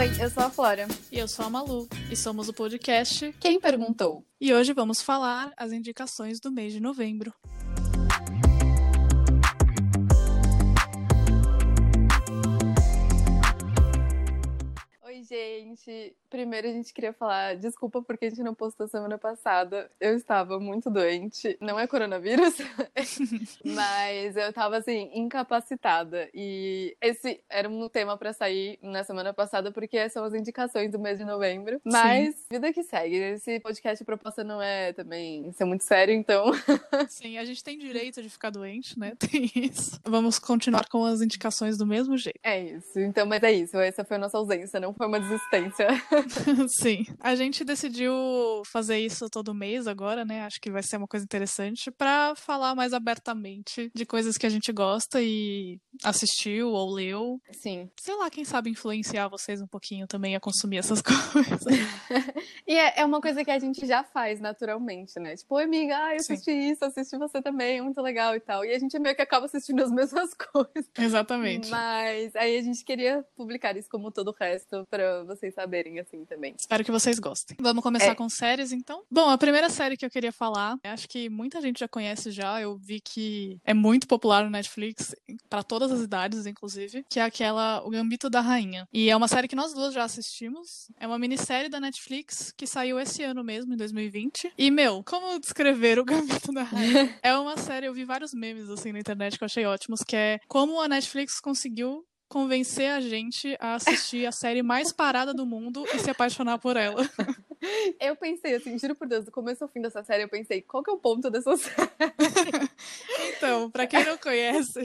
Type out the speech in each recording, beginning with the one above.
Oi, eu sou a Flora. E eu sou a Malu. E somos o podcast Quem Perguntou? E hoje vamos falar as indicações do mês de novembro. Gente. Primeiro a gente queria falar desculpa porque a gente não postou semana passada. Eu estava muito doente. Não é coronavírus, mas eu estava assim, incapacitada. E esse era um tema para sair na semana passada porque são as indicações do mês de novembro. Mas Sim. vida que segue. Esse podcast proposta não é também ser muito sério, então. Sim, a gente tem direito de ficar doente, né? Tem isso. Vamos continuar com as indicações do mesmo jeito. É isso. Então, mas é isso. Essa foi a nossa ausência, não foi uma desistência. Sim. A gente decidiu fazer isso todo mês agora, né? Acho que vai ser uma coisa interessante para falar mais abertamente de coisas que a gente gosta e assistiu ou leu. Sim. Sei lá, quem sabe influenciar vocês um pouquinho também a consumir essas coisas. e é, é, uma coisa que a gente já faz naturalmente, né? Tipo, oi, amiga, ah, eu assisti Sim. isso, assisti você também, muito legal e tal. E a gente meio que acaba assistindo as mesmas coisas. Exatamente. Mas aí a gente queria publicar isso como todo o resto para vocês saberem assim também. Espero que vocês gostem. Vamos começar é. com séries então? Bom, a primeira série que eu queria falar, acho que muita gente já conhece já, eu vi que é muito popular no Netflix para todas as idades, inclusive, que é aquela O Gambito da Rainha. E é uma série que nós duas já assistimos. É uma minissérie da Netflix que saiu esse ano mesmo, em 2020. E meu, como descrever O Gambito da Rainha? é uma série, eu vi vários memes assim na internet que eu achei ótimos, que é como a Netflix conseguiu convencer a gente a assistir a série mais parada do mundo e se apaixonar por ela. Eu pensei assim, juro por Deus, do começo ao fim dessa série, eu pensei, qual que é o ponto dessa série? então, para quem não conhece,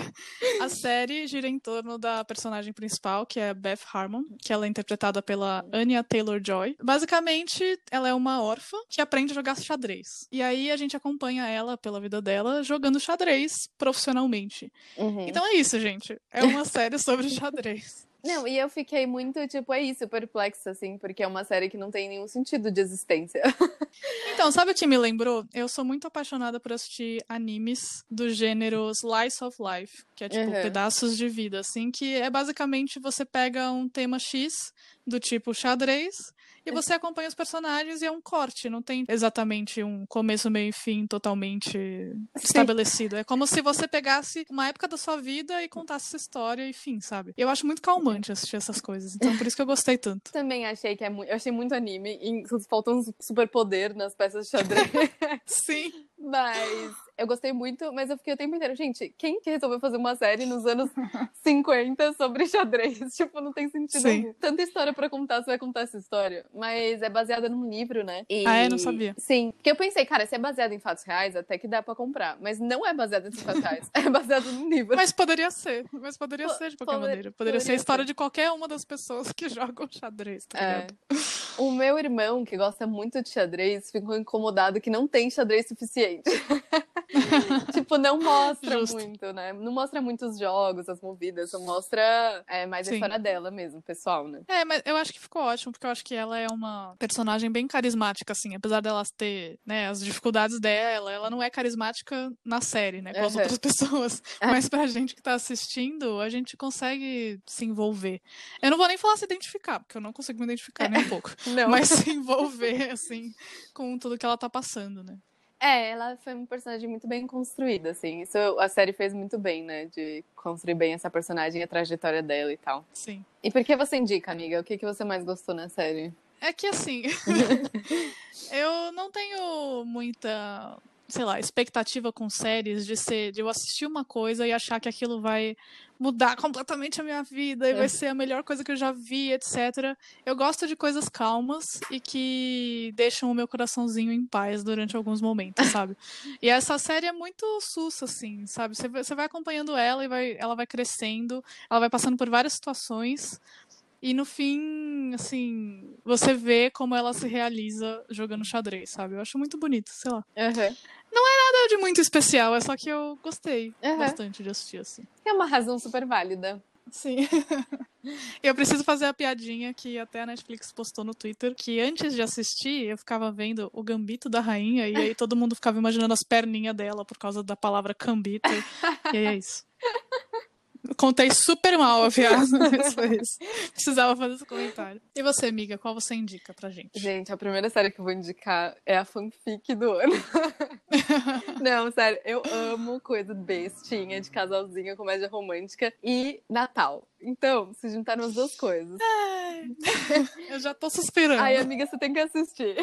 a série gira em torno da personagem principal, que é Beth Harmon, que ela é interpretada pela Anya Taylor-Joy. Basicamente, ela é uma órfã que aprende a jogar xadrez. E aí a gente acompanha ela pela vida dela jogando xadrez profissionalmente. Uhum. Então é isso, gente. É uma série sobre xadrez. Não, e eu fiquei muito, tipo, é isso, perplexa, assim, porque é uma série que não tem nenhum sentido de existência. então, sabe o que me lembrou? Eu sou muito apaixonada por assistir animes do gênero Slice of Life, que é tipo uhum. pedaços de vida, assim, que é basicamente você pega um tema X do tipo xadrez e você acompanha os personagens e é um corte, não tem exatamente um começo, meio e fim totalmente Sim. estabelecido. É como se você pegasse uma época da sua vida e contasse essa história e fim, sabe? Eu acho muito calmante assistir essas coisas, então por isso que eu gostei tanto. Também achei que é muito. Eu achei muito anime e falta um super poder nas peças de xadrez. Sim. Mas eu gostei muito, mas eu fiquei o tempo inteiro, gente, quem que resolveu fazer uma série nos anos 50 sobre xadrez? Tipo, não tem sentido Sim. Tanta história para contar, você vai contar essa história. Mas é baseada num livro, né? E... Ah, é? Não sabia. Sim. Porque eu pensei, cara, se é baseado em fatos reais, até que dá para comprar. Mas não é baseado em fatos reais. É baseado num livro. Mas poderia ser. Mas poderia P ser de qualquer poder, maneira. Poderia, poderia ser a história ser. de qualquer uma das pessoas que jogam xadrez, tá é. O meu irmão, que gosta muito de xadrez, ficou incomodado que não tem xadrez suficiente. tipo, não mostra Justo. muito, né? Não mostra muitos jogos, as movidas, só mostra é, mais Sim. a história dela mesmo, pessoal, né? É, mas eu acho que ficou ótimo, porque eu acho que ela é uma personagem bem carismática, assim, apesar delas ter, né, as dificuldades dela, ela não é carismática na série, né, com uhum. as outras pessoas. Mas pra gente que tá assistindo, a gente consegue se envolver. Eu não vou nem falar se identificar, porque eu não consigo me identificar nem um pouco. Não. Mas se envolver, assim, com tudo que ela tá passando, né? É, ela foi uma personagem muito bem construída, assim. Isso a série fez muito bem, né? De construir bem essa personagem e a trajetória dela e tal. Sim. E por que você indica, amiga? O que, que você mais gostou na série? É que assim, eu não tenho muita sei lá, expectativa com séries de ser, de eu assistir uma coisa e achar que aquilo vai mudar completamente a minha vida e é. vai ser a melhor coisa que eu já vi, etc. Eu gosto de coisas calmas e que deixam o meu coraçãozinho em paz durante alguns momentos, sabe? e essa série é muito sussa, assim, sabe? Você, vai acompanhando ela e vai, ela vai crescendo, ela vai passando por várias situações. E no fim, assim, você vê como ela se realiza jogando xadrez, sabe? Eu acho muito bonito, sei lá. Uhum. Não é nada de muito especial, é só que eu gostei uhum. bastante de assistir, assim. É uma razão super válida. Sim. eu preciso fazer a piadinha que até a Netflix postou no Twitter, que antes de assistir, eu ficava vendo o gambito da rainha, e aí todo mundo ficava imaginando as perninhas dela por causa da palavra gambito. e aí é isso. Contei super mal a mas isso. Precisava fazer esse comentário. E você, amiga, qual você indica pra gente? Gente, a primeira série que eu vou indicar é a fanfic do ano. Não, sério, eu amo coisa bestinha, de casalzinho, comédia romântica e Natal. Então, se juntaram as duas coisas. Ai, eu já tô suspirando. Ai, amiga, você tem que assistir.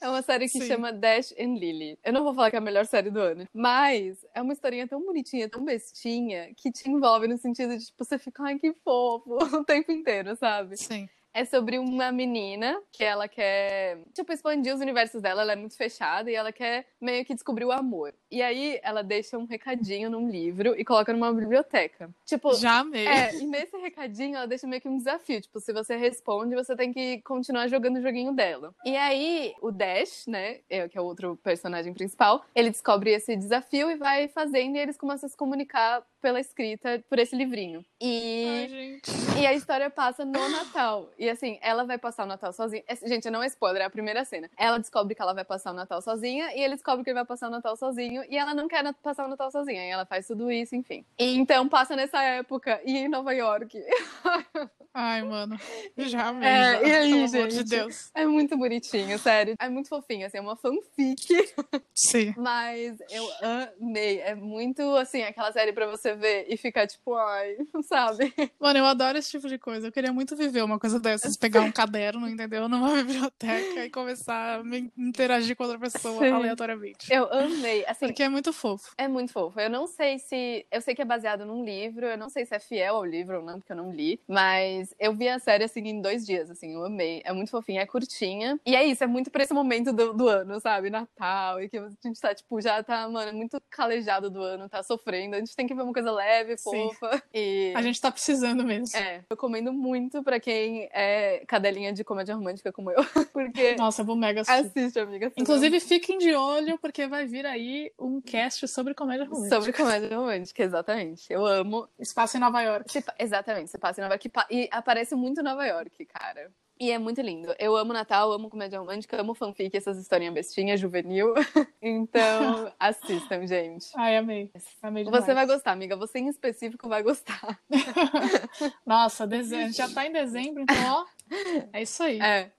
É uma série que Sim. chama Dash and Lily. Eu não vou falar que é a melhor série do ano, mas é uma historinha tão bonitinha, tão bestinha, que te envolve no sentido de, tipo, você fica, ai, que fofo, o tempo inteiro, sabe? Sim é sobre uma menina que ela quer, tipo, expandir os universos dela, ela é muito fechada e ela quer meio que descobrir o amor. E aí ela deixa um recadinho num livro e coloca numa biblioteca. Tipo, já amei. É, e nesse recadinho ela deixa meio que um desafio, tipo, se você responde, você tem que continuar jogando o joguinho dela. E aí o Dash, né, é, que é o outro personagem principal, ele descobre esse desafio e vai fazendo e eles começam a se comunicar pela escrita por esse livrinho. E, Ai, e a história passa no Natal. E assim, ela vai passar o Natal sozinha. Gente, não é spoiler, é a primeira cena. Ela descobre que ela vai passar o Natal sozinha e ele descobre que ele vai passar o Natal sozinho e ela não quer passar o Natal sozinha. E ela faz tudo isso, enfim. E então passa nessa época e em Nova York. Ai, mano. Já mesmo. É, e aí, pelo gente, amor de Deus. É muito bonitinho, sério. É muito fofinho, assim, é uma fanfic. Sim. Mas eu amei. É muito, assim, aquela série pra você ver e ficar tipo, ai, sabe? Mano, eu adoro esse tipo de coisa. Eu queria muito viver uma coisa dessas. Pegar um caderno, entendeu? Numa biblioteca e começar a me interagir com outra pessoa Sim. aleatoriamente. Eu amei. Assim, Porque é muito fofo. É muito fofo. Eu não sei se... Eu sei que é baseado num livro. Eu não sei se é fiel ao livro ou não, porque eu não li. Mas mas eu vi a série assim em dois dias, assim, eu amei. É muito fofinha, é curtinha. E é isso, é muito pra esse momento do, do ano, sabe? Natal. E que a gente tá, tipo, já tá, mano, muito calejado do ano, tá sofrendo. A gente tem que ver uma coisa leve, fofa. E... A gente tá precisando mesmo. É, eu recomendo muito pra quem é cadelinha de comédia romântica como eu. Porque. Nossa, eu vou mega assistir. Assiste, amiga. Inclusive, fiquem de olho, porque vai vir aí um cast sobre comédia romântica. Sobre comédia romântica, exatamente. Eu amo. Espaço em Nova York. Exatamente, você passa em Nova York. E aparece muito Nova York, cara. E é muito lindo. Eu amo Natal, amo comédia romântica, amo fanfic, essas historinhas bestinhas, juvenil. então, assistam, gente. Ai, amei. amei demais. Você vai gostar, amiga. Você em específico vai gostar. Nossa, dezembro. já tá em dezembro, então, ó. É isso aí. É.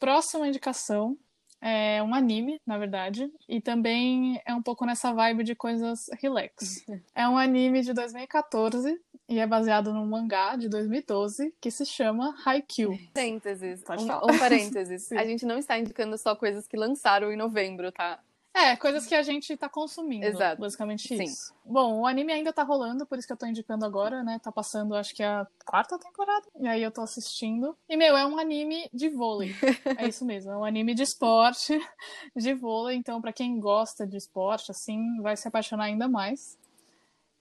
Próxima indicação é um anime, na verdade, e também é um pouco nessa vibe de coisas relax. É um anime de 2014 e é baseado num mangá de 2012 que se chama Haikyuu. Parênteses, um, um parênteses. a gente não está indicando só coisas que lançaram em novembro, tá? É, coisas que a gente tá consumindo. Exato. Basicamente Sim. isso. Bom, o anime ainda tá rolando, por isso que eu tô indicando agora, né? Tá passando, acho que a quarta temporada. E aí eu tô assistindo. E, meu, é um anime de vôlei. é isso mesmo. É um anime de esporte, de vôlei. Então, para quem gosta de esporte, assim, vai se apaixonar ainda mais.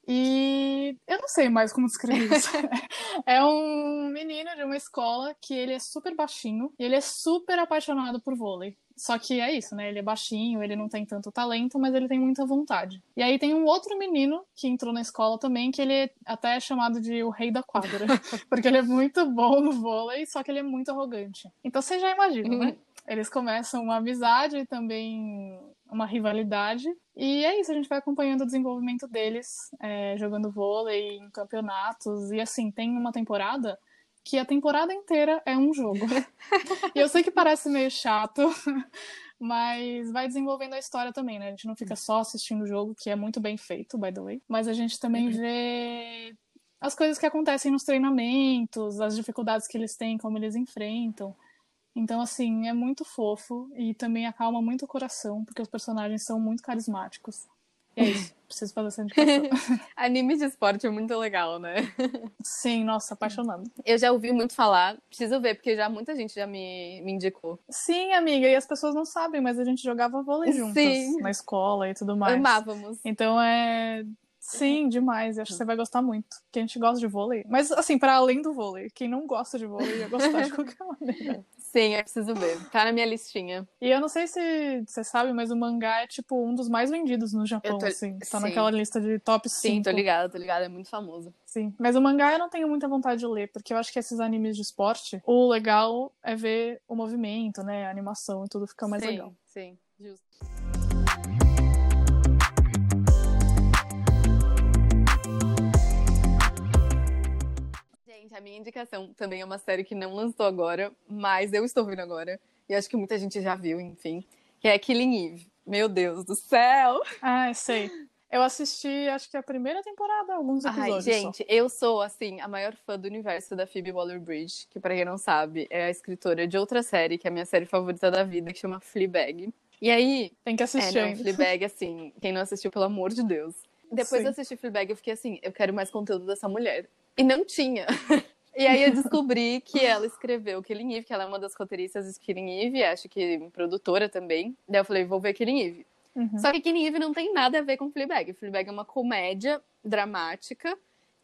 E eu não sei mais como descrever isso. é um menino de uma escola que ele é super baixinho e ele é super apaixonado por vôlei. Só que é isso, né? Ele é baixinho, ele não tem tanto talento, mas ele tem muita vontade. E aí tem um outro menino que entrou na escola também, que ele até é chamado de o rei da quadra. porque ele é muito bom no vôlei, só que ele é muito arrogante. Então você já imagina, né? Uhum. Eles começam uma amizade e também uma rivalidade. E é isso, a gente vai acompanhando o desenvolvimento deles, é, jogando vôlei em campeonatos. E assim, tem uma temporada que a temporada inteira é um jogo. e eu sei que parece meio chato, mas vai desenvolvendo a história também, né? A gente não fica só assistindo o jogo, que é muito bem feito, by the way, mas a gente também uhum. vê as coisas que acontecem nos treinamentos, as dificuldades que eles têm, como eles enfrentam. Então, assim, é muito fofo e também acalma muito o coração, porque os personagens são muito carismáticos. E é isso, preciso fazer essa indicação. Anime de esporte é muito legal, né? Sim, nossa, apaixonando. Eu já ouvi muito falar, preciso ver, porque já muita gente já me, me indicou. Sim, amiga, e as pessoas não sabem, mas a gente jogava vôlei juntas Sim. na escola e tudo mais. Amávamos. Então é. Sim, demais. Eu acho que você vai gostar muito. Porque a gente gosta de vôlei. Mas, assim, para além do vôlei, quem não gosta de vôlei ia gostar de qualquer maneira. Sim, eu preciso ver. Tá na minha listinha. E eu não sei se você sabe, mas o mangá é tipo um dos mais vendidos no Japão, tô... assim. Tá Sim. naquela lista de top 5. Sim, tô ligada, tô ligada. É muito famoso. Sim. Mas o mangá eu não tenho muita vontade de ler, porque eu acho que esses animes de esporte, o legal é ver o movimento, né? A animação e tudo fica mais sim, legal. Sim, justo. Gente, a minha indicação também é uma série que não lançou agora, mas eu estou vendo agora. E acho que muita gente já viu, enfim. Que é Killing Eve. Meu Deus do céu! Ah, sei. Eu assisti, acho que a primeira temporada, alguns episódios. Ai, gente, só. eu sou, assim, a maior fã do universo da Phoebe Waller-Bridge, que, pra quem não sabe, é a escritora de outra série, que é a minha série favorita da vida, que chama Fleabag. E aí. Tem que assistir. É, não. Fleabag, assim, quem não assistiu, pelo amor de Deus. Depois Sim. de assistir Fleabag, eu fiquei assim, eu quero mais conteúdo dessa mulher. E não tinha. E aí eu descobri que ela escreveu Killing Eve, que ela é uma das roteiristas de Killing Eve, acho que produtora também. Daí eu falei, vou ver Killing Eve. Uhum. Só que Killing Eve não tem nada a ver com Fleabag. Fleabag é uma comédia dramática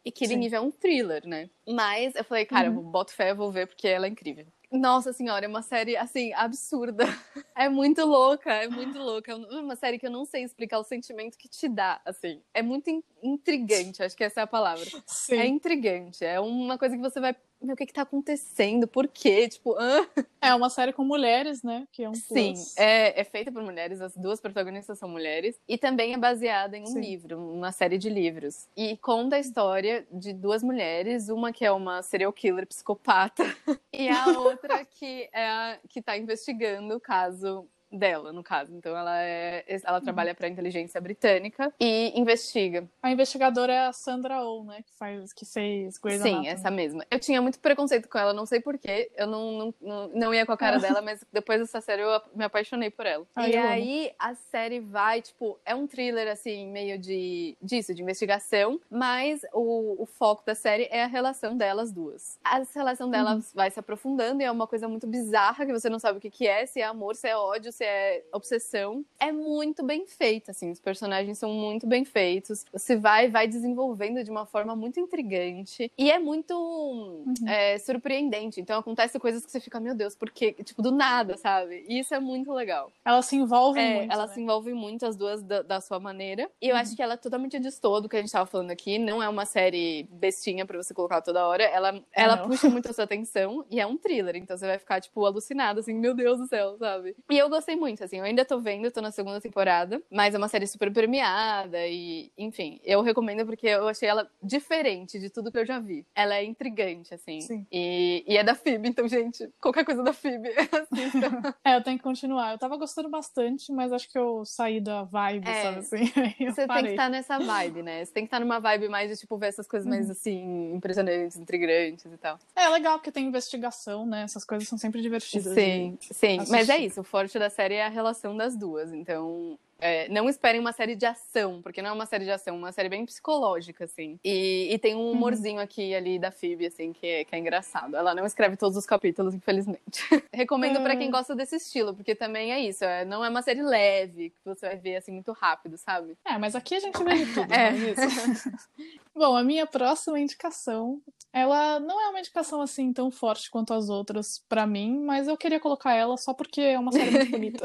e Killing Sim. Eve é um thriller, né? Mas eu falei, cara, Uhum. boto fé, eu vou ver porque ela é incrível. Nossa senhora, é uma série, assim, absurda. É muito louca, é muito louca. É uma série que eu não sei explicar o sentimento que te dá, assim. É muito in- intrigante, acho que essa é a palavra. Sim. É intrigante, é uma coisa que você vai... Meu, o que que tá acontecendo? Por quê? Tipo, hã? É uma série com mulheres, né? Que é um Sim, é, é feita por mulheres, as duas protagonistas são mulheres, e também é baseada em um Sim. livro, uma série de livros. E conta a história de duas mulheres, uma que é uma serial killer psicopata, e a outra que é a, que tá investigando o caso dela, no caso. Então ela é ela Uhum. trabalha para a inteligência britânica e investiga. A investigadora é a Sandra Oh, né? Que, faz, que fez Grey's Sim, essa mesma. Eu tinha muito preconceito com ela, não sei porquê. Eu não, não, não, não ia com a cara dela, mas depois dessa série eu me apaixonei por ela. Ai, e eu amo. aí a série vai, tipo, é um thriller, assim, meio de disso, de investigação, mas o, o foco da série é a relação delas duas. A relação delas vai se aprofundando e é uma coisa muito bizarra que você não sabe o que, que é, se é amor, se é ódio, se é obsessão. É muito bem feita, assim, os personagens são muito bem feitos. Você vai, vai desenvolvendo de uma forma muito intrigante e é muito é, surpreendente. Então acontece coisas que você fica, meu Deus, porque, tipo, do nada, sabe? E isso é muito legal. Ela se envolve É, muito. ela né? se envolve muito, as duas da, da sua maneira. E eu acho que ela é totalmente destoa do que a gente tava falando aqui. Não é uma série bestinha pra você colocar toda hora. Ela, ela não. puxa muito a sua atenção e é um thriller. Então você vai ficar, tipo, alucinada, assim, meu Deus do céu, sabe? E eu gostei muito, assim. Eu ainda tô vendo, tô na segunda temporada. Mas é uma série super premiada e, enfim, eu recomendo porque eu achei ela diferente de tudo que eu já vi. Ela é intrigante, assim. Sim. E, e é da Phoebe, então, gente, qualquer coisa da Phoebe, assista. É, eu tenho que continuar. Eu tava gostando bastante, mas acho que eu saí da vibe, É. sabe assim? Você tem que estar nessa vibe, né? Você tem que estar numa vibe mais de, tipo, ver essas coisas mais, Uhum. assim, impressionantes, intrigantes e tal. É legal porque tem investigação, né? Essas coisas são sempre divertidas. Sim, sim. assistir. Mas é isso, o forte da série é a relação das duas. Então, é, não esperem uma série de ação, porque não é uma série de ação, é uma série bem psicológica, assim. E, e tem um Uhum. humorzinho aqui e ali da Phoebe, assim, que é, que é engraçado. Ela não escreve todos os capítulos, infelizmente. Recomendo pra quem Hum. gosta desse estilo, porque também é isso, é, não é uma série leve, que você vai ver, assim, muito rápido, sabe? É, mas aqui a gente vê de tudo, É. é isso? Bom, a minha próxima indicação, ela não é uma indicação assim tão forte quanto as outras pra mim, mas eu queria colocar ela só porque é uma série muito bonita.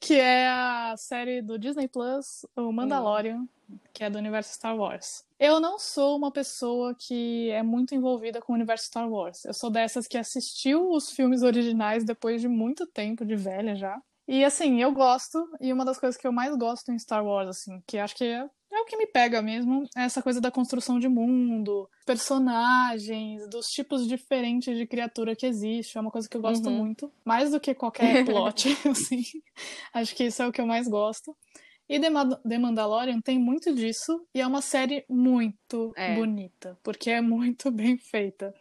que é a série do Disney Plus, o Mandalorian, que é do universo Star Wars. Eu não sou uma pessoa que é muito envolvida com o universo Star Wars. Eu sou dessas que assistiu os filmes originais depois de muito tempo de velha já. E assim, eu gosto, e uma das coisas que eu mais gosto em Star Wars, assim, que acho que é, é o que me pega mesmo, essa coisa da construção de mundo, personagens, dos tipos diferentes de criatura que existe. É uma coisa que eu gosto Uhum. muito. Mais do que qualquer plot, assim. Acho que isso é o que eu mais gosto. E The, Ma- The Mandalorian tem muito disso, e é uma série muito É. bonita, porque é muito bem feita.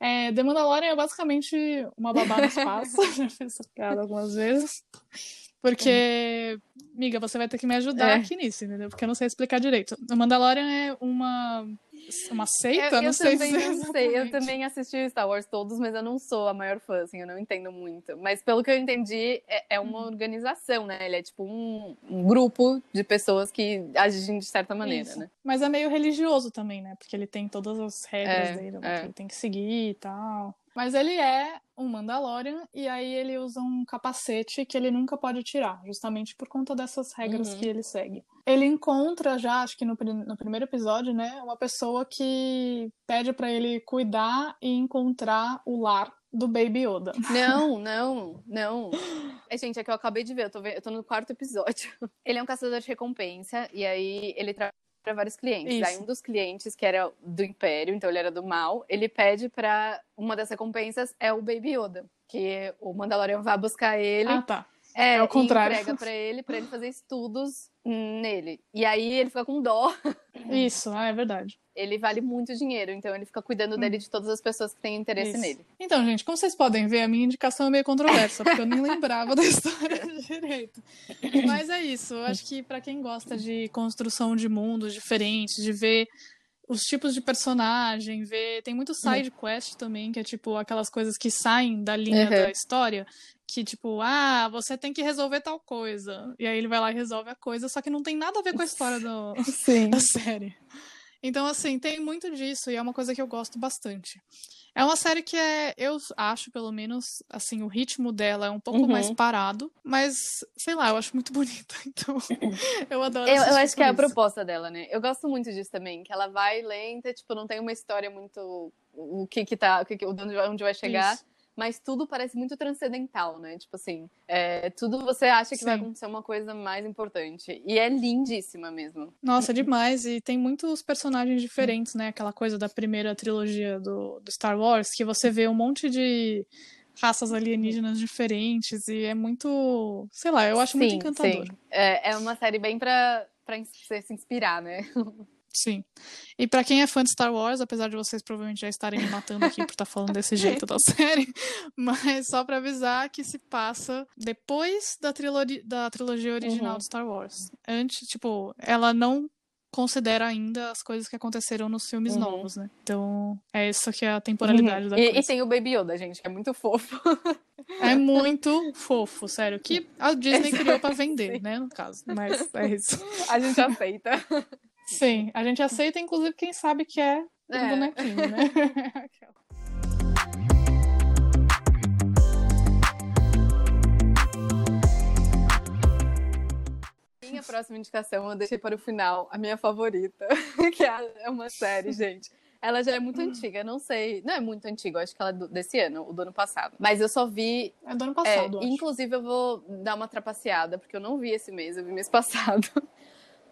É, The Mandalorian é basicamente uma babá no espaço, já fiz essa piada algumas vezes. Porque, amiga, você vai ter que me ajudar É. aqui nisso, entendeu? Porque eu não sei explicar direito. The Mandalorian é uma, uma seita? Eu, eu não sei também dizer não sei. Eu também assisti Star Wars todos, mas eu não sou a maior fã, assim, eu não entendo muito. Mas pelo que eu entendi, é, é uma Uhum. organização, né? Ele é tipo um, um grupo de pessoas que agem de certa maneira, Isso. né? Mas é meio religioso também, né? Porque ele tem todas as regras É, dele, é. que ele tem que seguir e tal. Mas ele é um Mandalorian e aí ele usa um capacete que ele nunca pode tirar, justamente por conta dessas regras Uhum. que ele segue. Ele encontra já, acho que no, no primeiro episódio, né, uma pessoa que pede pra ele cuidar e encontrar o lar do Baby Yoda. Não, não, não. É, gente, é que eu acabei de ver, eu tô, eu tô no quarto episódio. Ele é um caçador de recompensa, e aí ele trabalha para vários clientes. Isso. Aí um dos clientes, que era do Império, então ele era do mal, ele pede para uma das recompensas é o Baby Yoda, que o Mandalorian vai buscar ele. Ah, tá. É, É o contrário. Entrega pra ele, pra ele fazer estudos nele. E aí ele fica com dó. Isso, ah, é verdade. Ele vale muito dinheiro, então ele fica cuidando dele de todas as pessoas que têm interesse Hum. Isso. nele. Então, gente, como vocês podem ver, a minha indicação é meio controversa, porque eu nem lembrava da história direito. Mas é isso, eu acho que pra quem gosta de construção de mundos diferentes, de ver os tipos de personagem, ver. Tem muito side quest também, que é tipo aquelas coisas que saem da linha Uhum. da história. Que, tipo, ah, você tem que resolver tal coisa. E aí ele vai lá e resolve a coisa, só que não tem nada a ver com a história do, da série. Então, assim, tem muito disso e é uma coisa que eu gosto bastante. É uma série que é, eu acho, pelo menos, assim, o ritmo dela é um pouco Uhum. mais parado, mas, sei lá, eu acho muito bonita, então eu adoro Eu, eu acho que é a por isso. proposta dela, né? Eu gosto muito disso também, que ela vai lenta, tipo, não tem uma história muito. O que que tá. O que que, onde, vai- onde vai chegar. Isso. Mas tudo parece muito transcendental, né? Tipo assim, é, tudo você acha que vai Sim. acontecer uma coisa mais importante. E é lindíssima mesmo. Nossa, demais. E tem muitos personagens diferentes, né? Aquela coisa da primeira trilogia do, do Star Wars, que você vê um monte de raças alienígenas diferentes e é muito. Sei lá, eu acho muito Sim, encantador. sim. É, é uma série bem pra, pra ins- você se inspirar, né? Sim. E pra quem é fã de Star Wars, apesar de vocês provavelmente já estarem me matando aqui por estar falando desse jeito da série, mas só pra avisar que se passa depois da, da trilogia original Uhum. de Star Wars. Antes, tipo, ela não considera ainda as coisas que aconteceram nos filmes Uhum. novos, né? Então, é isso que é a temporalidade da e, coisa. e tem o Baby Yoda, gente, que é muito fofo. É muito fofo, sério. Que a Disney criou pra vender, Sim. né? No caso. Mas é isso. A gente aceita. Sim, a gente aceita, inclusive, quem sabe que é um É. bonequinho, né? Minha próxima indicação eu deixei para o final, a minha favorita, que é é uma série, gente. Ela já é muito antiga, não sei. Não é muito antiga, acho que ela é do- desse ano, ou do ano passado. Mas eu só vi. É do ano é, passado, acho. inclusive, eu vou dar uma trapaceada, porque eu não vi esse mês, eu vi mês passado.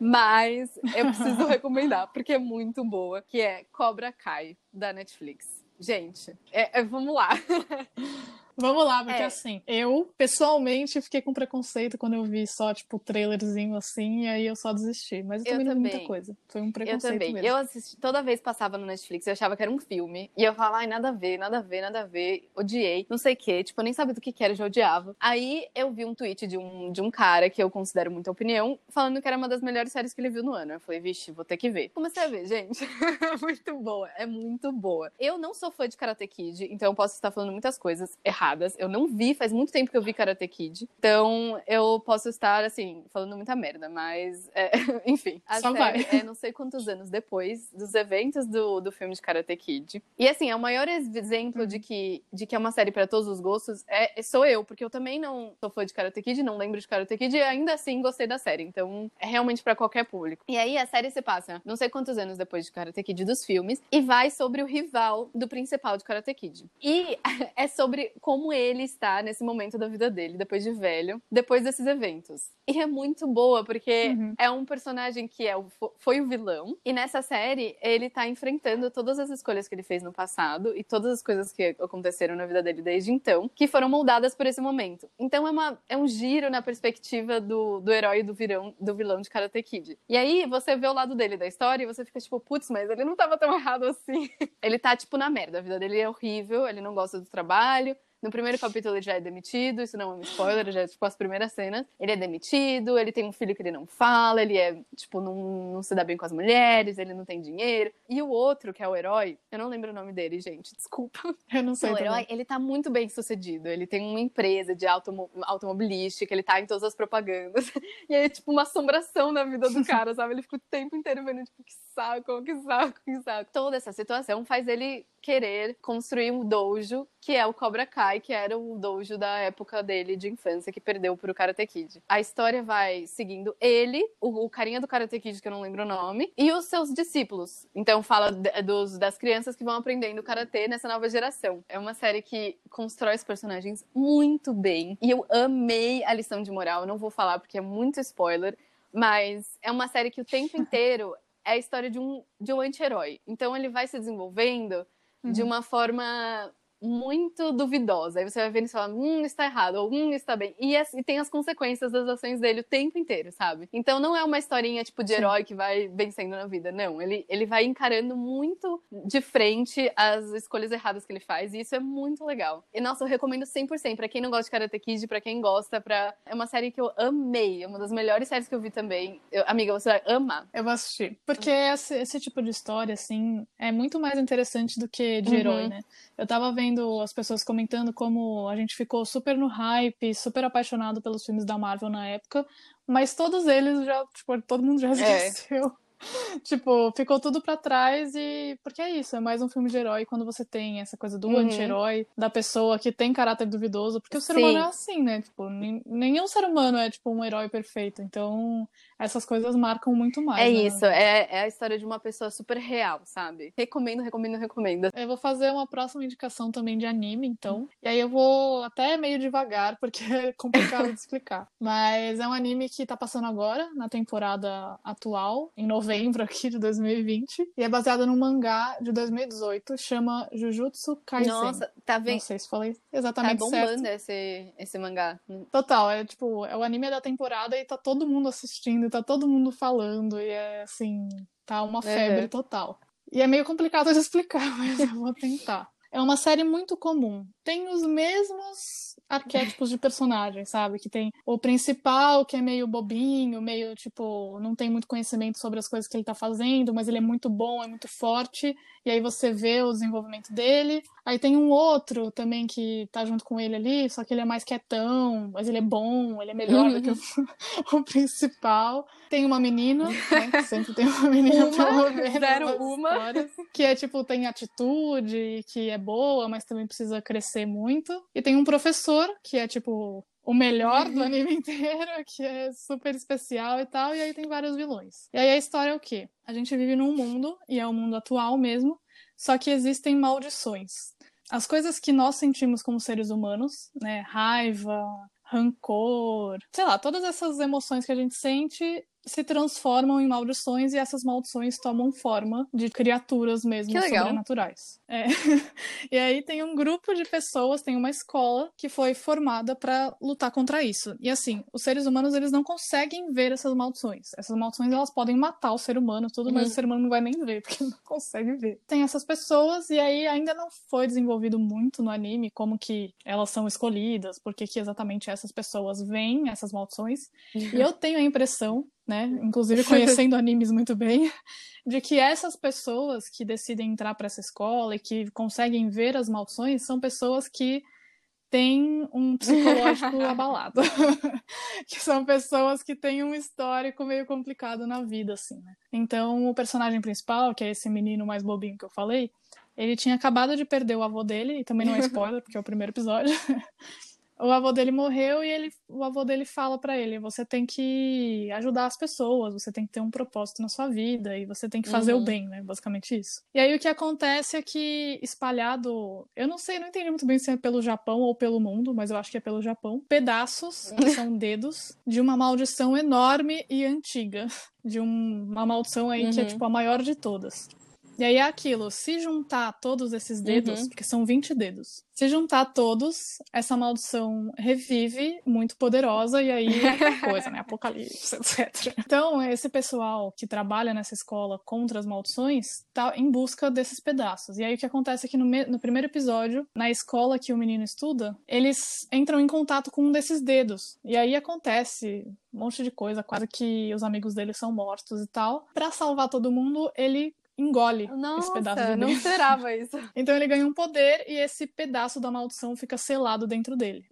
Mas eu preciso recomendar, porque é muito boa, que é Cobra Kai, da Netflix. Gente, é- é- vamos lá. Vamos lá, porque É. assim, eu pessoalmente fiquei com preconceito quando eu vi só, tipo, trailerzinho assim, e aí eu só desisti. Mas eu Eu também não muita coisa. Foi um Eu preconceito também. mesmo. Eu assisti, toda vez passava no Netflix, eu achava que era um filme. E eu falava, ai, nada a ver, nada a ver, nada a ver. Odiei, não sei o quê. Tipo, eu nem sabia do que que era, já odiava. Aí eu vi um tweet de um, de um cara que eu considero muita opinião, falando que era uma das melhores séries que ele viu no ano. Eu falei, vixe, vou ter que ver. Comecei a ver, gente. Muito boa, é muito boa. Eu não sou fã de Karate Kid, então eu posso estar falando muitas coisas erradas. Eu não vi, faz muito tempo que eu vi Karate Kid. Então eu posso estar, assim, falando muita merda, mas, é, enfim. A Só série vai. é não sei quantos anos depois dos eventos do, do filme de Karate Kid. E assim, é o maior exemplo de, que, de que é uma série para todos os gostos é, sou eu, porque eu também não sou fã de Karate Kid, não lembro de Karate Kid e ainda assim gostei da série. Então é realmente para qualquer público. E aí a série se passa não sei quantos anos depois de Karate Kid dos filmes e vai sobre o rival do principal de Karate Kid. E é sobre como ele está nesse momento da vida dele, depois de velho, depois desses eventos. E é muito boa, porque Uhum. é um personagem que é o, fo- foi o vilão, e nessa série ele tá enfrentando todas as escolhas que ele fez no passado e todas as coisas que aconteceram na vida dele desde então, que foram moldadas por esse momento. Então é, uma, é um giro na perspectiva do, do herói e do, virão, do vilão de Karate Kid. E aí você vê o lado dele da história e você fica tipo, putz, mas ele não tava tão errado assim. ele tá, tipo, na merda. A vida dele é horrível, ele não gosta do trabalho. No primeiro capítulo ele já é demitido, isso não é um spoiler, já é tipo as primeiras cenas. Ele é demitido, ele tem um filho que ele não fala, ele é, tipo, não, não se dá bem com as mulheres, ele não tem dinheiro. E o outro, que é o herói, eu não lembro o nome dele, gente, desculpa. Eu não sei O herói, ele tá muito bem sucedido. Ele tem uma empresa de automo automobilística, ele tá em todas as propagandas. E aí, tipo, uma assombração na vida do cara, sabe? Ele fica o tempo inteiro vendo, tipo, que saco, que saco, que saco. Toda essa situação faz ele querer construir um dojo, que é o Cobra Kai, que era o dojo da época dele de infância, que perdeu pro Karate Kid. A história vai seguindo ele, o, o carinha do Karate Kid, que eu não lembro o nome, e os seus discípulos. Então fala dos, das crianças que vão aprendendo Karatê nessa nova geração. É uma série que constrói os personagens muito bem. E eu amei a lição de moral. Eu não vou falar porque é muito spoiler, mas é uma série que o tempo inteiro é a história de um, de um anti-herói. Então ele vai se desenvolvendo uhum. de uma forma muito duvidosa. Aí você vai vendo e fala, hum, está errado, ou hum, está bem. E, e, tem as consequências das ações dele o tempo inteiro, sabe? Então não é uma historinha tipo de herói Sim. que vai vencendo na vida. Não, ele, ele vai encarando muito de frente as escolhas erradas que ele faz, e isso é muito legal. E nossa, eu recomendo 100% para quem não gosta de Karate Kid, para quem gosta, pra... é uma série que eu amei, é uma das melhores séries que eu vi também. Eu, amiga, você vai amar. Eu vou assistir. Porque esse, esse, tipo de história, assim, é muito mais interessante do que de uhum. herói, né? Eu tava vendo as pessoas comentando como a gente ficou super no hype, super apaixonado pelos filmes da Marvel na época, mas todos eles já, tipo, todo mundo já é. esqueceu. É. tipo, ficou tudo para trás e. Porque é isso, é mais um filme de herói quando você tem essa coisa do uhum. anti-herói, da pessoa que tem caráter duvidoso, porque o ser Sim. humano é assim, né? Tipo, nenhum ser humano é, tipo, um herói perfeito. Então, essas coisas marcam muito mais. É né? isso, é, é a história de uma pessoa super real, sabe? Recomendo, recomendo, recomendo. Eu vou fazer uma próxima indicação também de anime, então. E aí eu vou até meio devagar, porque é complicado de explicar. Mas é um anime que tá passando agora, na temporada atual, em novembro aqui de 2020. E é baseada num mangá de 2018, chama Jujutsu Kaisen. Nossa, tá vendo? Não sei se falei exatamente tá bombando certo. esse, esse mangá. Total, é tipo, é o anime da temporada e tá todo mundo assistindo, tá todo mundo falando, e é assim, tá uma febre total. E é meio complicado de explicar, mas eu vou tentar. É uma série muito comum. Tem os mesmos arquétipos de personagem, sabe? Que tem o principal, que é meio bobinho, meio tipo, não tem muito conhecimento sobre as coisas que ele tá fazendo, mas ele é muito bom, é muito forte, e aí você vê o desenvolvimento dele. Aí tem um outro também que tá junto com ele ali, só que ele é mais quietão, mas ele é bom, ele é melhor do que o, o principal. Tem uma menina, né? Sempre tem uma menina uma, pelo menos. Zero uma. Que é tipo, tem atitude, que é boa, mas também precisa crescer muito. E tem um professor, que é tipo o melhor do anime inteiro, que é super especial e tal, e aí tem vários vilões. E aí a história é o quê? A gente vive num mundo, e é o um mundo atual mesmo, só que existem maldições. As coisas que nós sentimos como seres humanos, né, raiva, rancor, sei lá, todas essas emoções que a gente sente, se transformam em maldições e essas maldições tomam forma de criaturas mesmo sobrenaturais. É. e aí tem um grupo de pessoas, tem uma escola que foi formada para lutar contra isso. E assim, os seres humanos eles não conseguem ver essas maldições. Essas maldições elas podem matar o ser humano, tudo, uhum. mas o ser humano não vai nem ver porque não consegue ver. Tem essas pessoas e aí ainda não foi desenvolvido muito no anime como que elas são escolhidas, porque que exatamente essas pessoas veem essas maldições. Uhum. E eu tenho a impressão né? Inclusive conhecendo animes muito bem, de que essas pessoas que decidem entrar para essa escola e que conseguem ver as maldições são pessoas que têm um psicológico abalado. que são pessoas que têm um histórico meio complicado na vida, assim, né? Então, o personagem principal, que é esse menino mais bobinho que eu falei, ele tinha acabado de perder o avô dele, e também não é spoiler, porque é o primeiro episódio o avô dele morreu e ele, o avô dele fala para ele: você tem que ajudar as pessoas, você tem que ter um propósito na sua vida e você tem que fazer uhum. o bem, né? Basicamente isso. E aí o que acontece é que espalhado, eu não sei, não entendi muito bem se é pelo Japão ou pelo mundo, mas eu acho que é pelo Japão, pedaços, que são dedos, de uma maldição enorme e antiga. De um, uma maldição aí uhum. que é uhum. tipo a maior de todas. E aí é aquilo, se juntar todos esses dedos, uhum. porque são 20 dedos, se juntar todos, essa maldição revive, muito poderosa, e aí é coisa, né? Apocalipse, etc. Então, esse pessoal que trabalha nessa escola contra as maldições tá em busca desses pedaços. E aí o que acontece é que no, no primeiro episódio, na escola que o menino estuda, eles entram em contato com um desses dedos. E aí acontece um monte de coisa, quase que os amigos dele são mortos e tal. Para salvar todo mundo, ele engole Nossa, esse pedaço de não esperava isso. Então ele ganha um poder e esse pedaço da maldição fica selado dentro dele.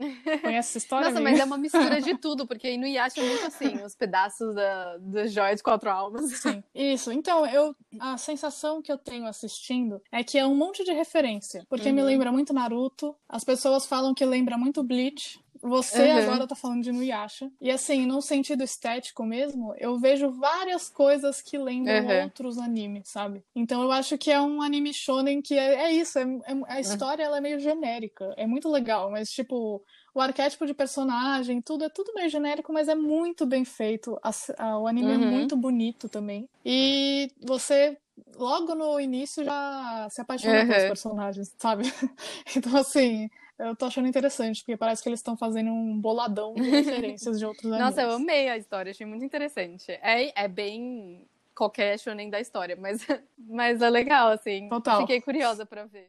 Conhece essa história? Nossa, amiga? mas é uma mistura de tudo, porque no Yasha é muito assim, os pedaços da, da joia de quatro almas. Sim, isso. Então, eu a sensação que eu tenho assistindo é que é um monte de referência, porque uhum. me lembra muito Naruto. As pessoas falam que lembra muito Bleach, Você uhum. agora tá falando de Nuyasha. E assim, no sentido estético mesmo, eu vejo várias coisas que lembram uhum. outros animes, sabe? Então eu acho que é um anime shonen que é, é isso, é, é, a história ela é meio genérica. É muito legal, mas tipo, o arquétipo de personagem, tudo é tudo meio genérico, mas é muito bem feito. A, a, o anime é uhum. é muito bonito também. E você logo no início já se apaixona uhum. pelos personagens, sabe? então assim, eu tô achando interessante, porque parece que eles estão fazendo um boladão de referências de outros animes. Nossa, eu amei a história, achei muito interessante. É, é bem qualquer shonen da história, mas, mas é legal, assim. Total. Fiquei curiosa para ver.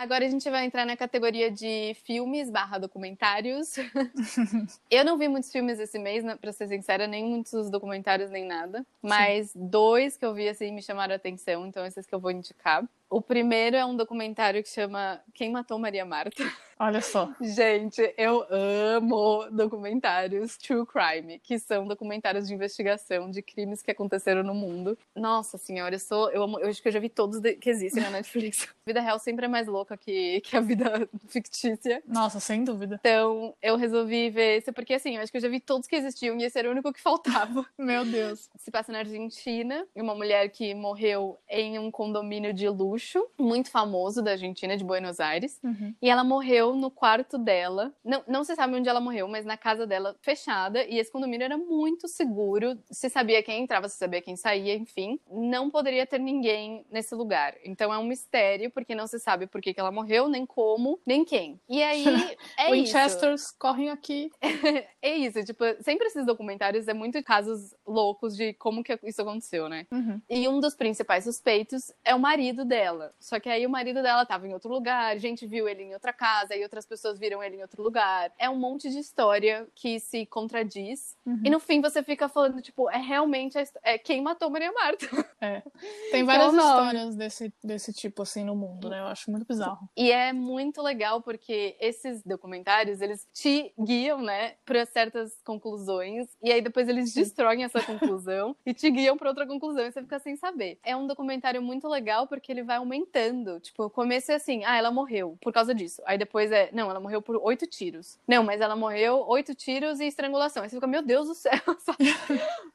Agora a gente vai entrar na categoria de filmes barra documentários. eu não vi muitos filmes esse mês, né, pra ser sincera, nem muitos documentários, nem nada. Mas Sim. dois que eu vi, assim, me chamaram a atenção, então esses que eu vou indicar. O primeiro é um documentário que chama Quem Matou Maria Marta. Olha só. Gente, eu amo documentários true crime, que são documentários de investigação de crimes que aconteceram no mundo. Nossa senhora, eu sou. Eu, amo, eu acho que eu já vi todos que existem na Netflix. A vida real sempre é mais louca que, que a vida fictícia. Nossa, sem dúvida. Então, eu resolvi ver esse, porque assim, eu acho que eu já vi todos que existiam e esse era o único que faltava. Meu Deus. Se passa na Argentina, uma mulher que morreu em um condomínio de luxo muito famoso da Argentina, de Buenos Aires. Uhum. E ela morreu no quarto dela. Não, não se sabe onde ela morreu, mas na casa dela fechada. E esse condomínio era muito seguro. Se sabia quem entrava, se sabia quem saía, enfim. Não poderia ter ninguém nesse lugar. Então é um mistério, porque não se sabe por que, que ela morreu, nem como, nem quem. E aí é Winchesters isso. correm aqui. é isso, tipo, sempre esses documentários é muito casos loucos de como que isso aconteceu, né? Uhum. E um dos principais suspeitos é o marido dela dela. Só que aí o marido dela tava em outro lugar, gente viu ele em outra casa, e outras pessoas viram ele em outro lugar. É um monte de história que se contradiz. Uhum. E no fim você fica falando, tipo, é realmente a, é quem matou Maria Marta. É. Tem várias então, histórias desse, desse tipo, assim, no mundo, né? Eu acho muito bizarro. E é muito legal porque esses documentários, eles te guiam, né, para certas conclusões. E aí depois eles destroem essa conclusão e te guiam para outra conclusão e você fica sem saber. É um documentário muito legal porque ele vai aumentando. Tipo, o começo é assim, ah, ela morreu por causa disso. Aí depois é, não, ela morreu por oito tiros. Não, mas ela morreu oito tiros e estrangulação. Aí você fica, meu Deus do céu, só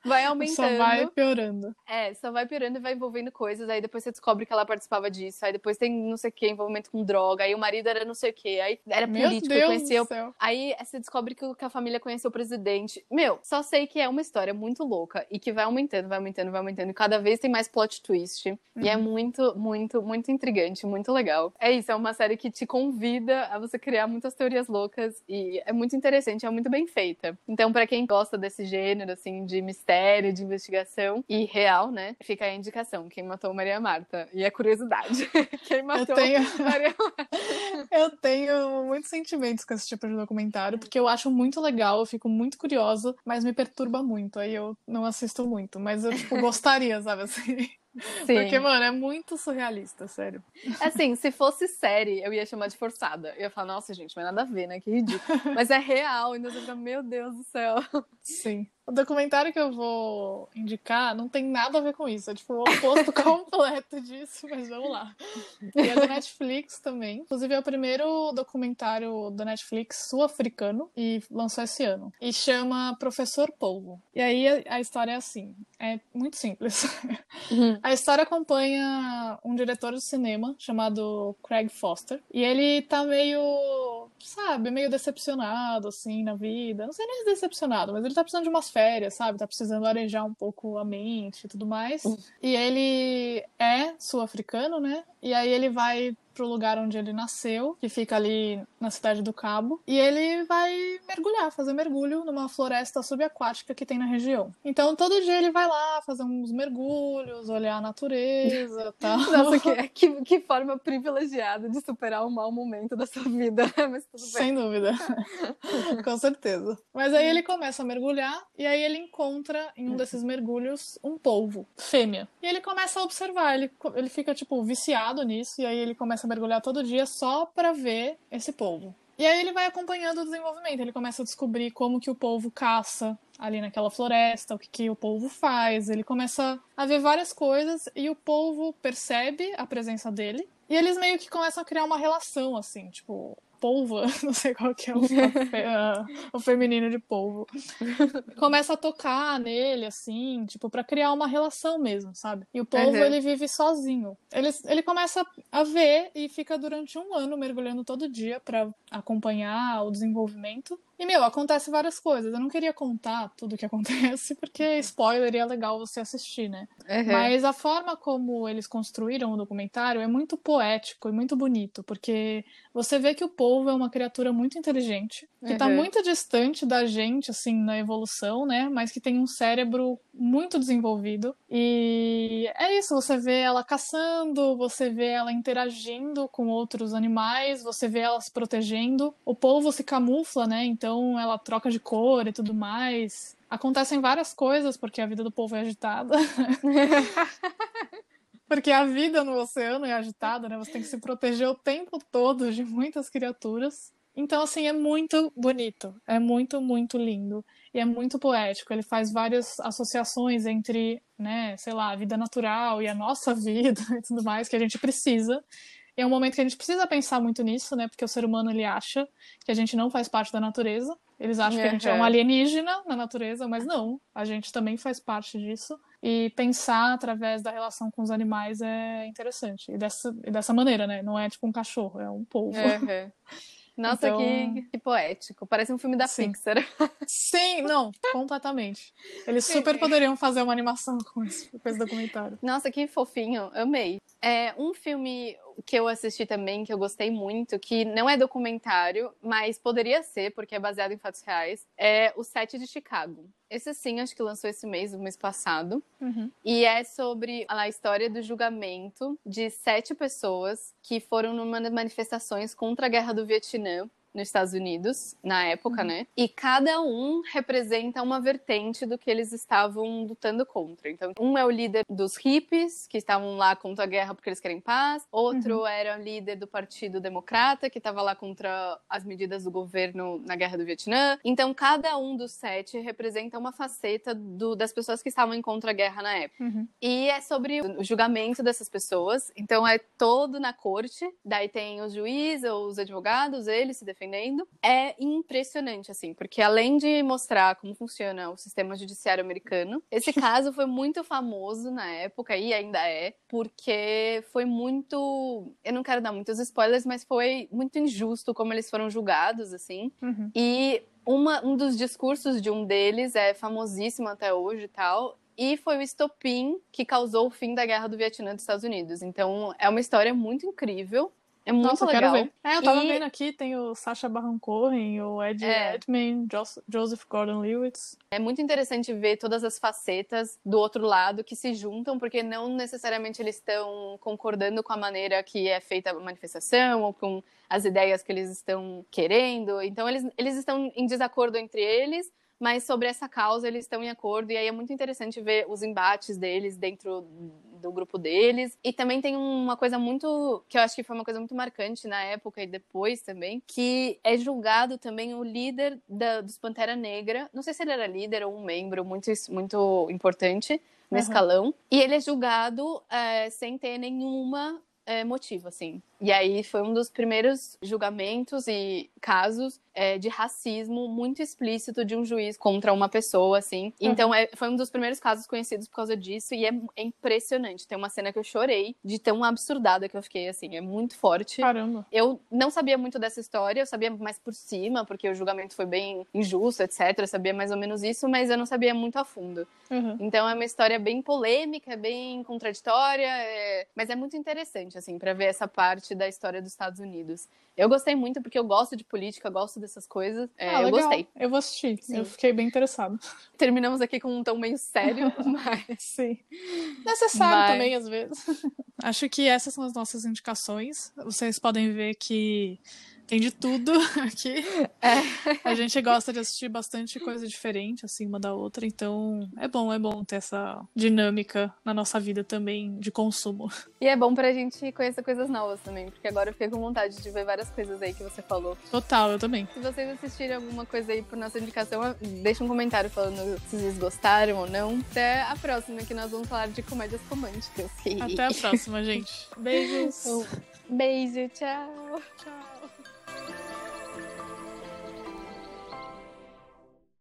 vai aumentando. Só vai piorando. É, só vai piorando e vai envolvendo coisas. Aí depois você descobre que ela participava disso. Aí depois tem não sei o que, envolvimento com droga. Aí o marido era não sei o que. Aí era meu político, Deus conheceu. Aí você descobre que a família conheceu o presidente. Meu, só sei que é uma história muito louca e que vai aumentando, vai aumentando, vai aumentando. E cada vez tem mais plot twist. Uhum. E é uhum. muito, muito, muito intrigante muito legal. É isso, é uma série que te convida a você criar muitas teorias loucas e é muito interessante, é muito bem feita. Então, para quem gosta desse gênero, assim, de mistério, de investigação e real, né, fica a indicação: quem matou Maria Marta. E a curiosidade: quem matou eu tenho... Maria Marta. eu tenho muitos sentimentos com esse tipo de documentário, porque eu acho muito legal, eu fico muito curiosa, mas me perturba muito, aí eu não assisto muito, mas eu, tipo, gostaria, sabe assim. Sim. Porque, mano, é muito surrealista, sério. Assim, se fosse série, eu ia chamar de forçada. Eu ia falar, nossa, gente, mas nada a ver, né? Que ridículo. Mas é real, você fica, meu Deus do céu. Sim. O documentário que eu vou indicar não tem nada a ver com isso. É tipo o oposto completo disso, mas vamos lá. E é da Netflix também. Inclusive, é o primeiro documentário da Netflix sul-africano e lançou esse ano. E chama Professor Polvo. E aí a, a história é assim: é muito simples. Uhum. A história acompanha um diretor de cinema chamado Craig Foster. E ele tá meio, sabe, meio decepcionado, assim, na vida. Não sei nem se decepcionado, mas ele tá precisando de umas férias, sabe? Tá precisando arejar um pouco a mente e tudo mais. Uhum. E ele é sul-africano, né? E aí ele vai pro lugar onde ele nasceu, que fica ali na cidade do Cabo, e ele vai mergulhar, fazer mergulho numa floresta subaquática que tem na região. Então todo dia ele vai lá fazer uns mergulhos, olhar a natureza, tal. Nossa, que, que, que, forma privilegiada de superar um mau momento da sua vida, mas tudo bem. Sem dúvida. Com certeza. Mas aí ele começa a mergulhar e aí ele encontra em um desses mergulhos um polvo, fêmea. E ele começa a observar, ele, ele fica tipo viciado nisso e aí ele começa a mergulhar todo dia só para ver esse polvo. E aí ele vai acompanhando o desenvolvimento, ele começa a descobrir como que o povo caça ali naquela floresta, o que, que o povo faz, ele começa a ver várias coisas e o povo percebe a presença dele e eles meio que começam a criar uma relação, assim, tipo, polva, não sei qual que é o, o feminino de polvo. Começa a tocar nele, assim, tipo, para criar uma relação mesmo, sabe? E o polvo, uhum. ele vive sozinho. Ele, ele começa a ver e fica durante um ano mergulhando todo dia para acompanhar o desenvolvimento. E, meu, acontece várias coisas. Eu não queria contar tudo o que acontece, porque spoiler e é legal você assistir, né? Uhum. Mas a forma como eles construíram o documentário é muito poético e muito bonito, porque você vê que o povo é uma criatura muito inteligente, que está uhum. muito distante da gente, assim, na evolução, né? Mas que tem um cérebro muito desenvolvido. E é isso, você vê ela caçando, você vê ela interagindo com outros animais, você vê ela se protegendo. O polvo se camufla, né? Então ela troca de cor e tudo mais. Acontecem várias coisas porque a vida do povo é agitada. Porque a vida no oceano é agitada, né? Você tem que se proteger o tempo todo de muitas criaturas. Então, assim, é muito bonito. É muito, muito lindo. E é muito poético. Ele faz várias associações entre, né, sei lá, a vida natural e a nossa vida e tudo mais que a gente precisa. É um momento que a gente precisa pensar muito nisso, né? Porque o ser humano, ele acha que a gente não faz parte da natureza. Eles acham que a gente é um alienígena na natureza, mas não. A gente também faz parte disso. E pensar através da relação com os animais é interessante. E dessa, e dessa maneira, né? Não é tipo um cachorro, é um polvo. Uhum. Nossa, então... que, que, poético. Parece um filme da Sim. Pixar. Sim, não, completamente. Eles super poderiam fazer uma animação com esse, com esse documentário. Nossa, que fofinho. Amei. É um filme que eu assisti também, que eu gostei muito, que não é documentário, mas poderia ser, porque é baseado em fatos reais, é O Sete de Chicago. Esse sim, acho que lançou esse mês, mês passado. Uhum. E é sobre a história do julgamento de sete pessoas que foram numa manifestações contra a guerra do Vietnã nos Estados Unidos, na época, uhum. né? E cada um representa uma vertente do que eles estavam lutando contra. Então, um é o líder dos hippies, que estavam lá contra a guerra porque eles querem paz. Outro uhum. era o líder do Partido Democrata, que estava lá contra as medidas do governo na guerra do Vietnã. Então, cada um dos sete representa uma faceta do, das pessoas que estavam em contra a guerra na época. Uhum. E é sobre o julgamento dessas pessoas. Então, é todo na corte. Daí tem os juízes, os advogados, eles se defendendo defendendo, é impressionante, assim, porque além de mostrar como funciona o sistema judiciário americano, esse caso foi muito famoso na época e ainda é, porque foi muito. Eu não quero dar muitos spoilers, mas foi muito injusto como eles foram julgados, assim. Uhum. E uma, um dos discursos de um deles é famosíssimo até hoje e tal, e foi o estopim que causou o fim da guerra do Vietnã dos Estados Unidos. Então, é uma história muito incrível. É muito Nossa, legal. Quero ver. É, eu tava e... vendo aqui, tem o Sacha Baron Cohen, o Ed é. Redmayne, Joseph Gordon-Levitt. É muito interessante ver todas as facetas do outro lado que se juntam, porque não necessariamente eles estão concordando com a maneira que é feita a manifestação ou com as ideias que eles estão querendo. Então, eles, eles estão em desacordo entre eles, mas sobre essa causa eles estão em acordo e aí é muito interessante ver os embates deles dentro do grupo deles. E também tem uma coisa muito que eu acho que foi uma coisa muito marcante na época e depois também, que é julgado também o líder da, dos Pantera Negra. Não sei se ele era líder ou um membro muito muito importante no uhum. escalão. E ele é julgado é, sem ter nenhuma é, motivo, assim. E aí foi um dos primeiros julgamentos e casos é, de racismo muito explícito de um juiz contra uma pessoa, assim. Uhum. Então é, foi um dos primeiros casos conhecidos por causa disso e é, é, impressionante. Tem uma cena que eu chorei de tão absurdada que eu fiquei, assim. É muito forte. Caramba. Eu não sabia muito dessa história, eu sabia mais por cima, porque o julgamento foi bem injusto, etc. Eu sabia mais ou menos isso, mas eu não sabia muito a fundo. Uhum. Então é uma história bem polêmica, bem contraditória, é... mas é muito interessante, assim, para ver essa parte da história dos Estados Unidos. Eu gostei muito porque eu gosto de política, gosto dessas coisas. É, ah, eu gostei. Eu vou assistir. Sim. Eu fiquei bem interessado. Terminamos aqui com um tom meio sério, mas. Sim. Necessário mas... também, às vezes. Acho que essas são as nossas indicações. Vocês podem ver que Tem de tudo aqui. É. A gente gosta de assistir bastante coisa diferente, assim, uma da outra. Então, é bom, é bom ter essa dinâmica na nossa vida também de consumo. E é bom pra gente conhecer coisas novas também, porque agora eu fiquei com vontade de ver várias coisas aí que você falou. Total, eu também. Se vocês assistirem alguma coisa aí por nossa indicação, deixa um comentário falando se vocês gostaram ou não. Até a próxima, que nós vamos falar de comédias românticas. Até a próxima, gente. Beijos. Beijo, tchau. Tchau.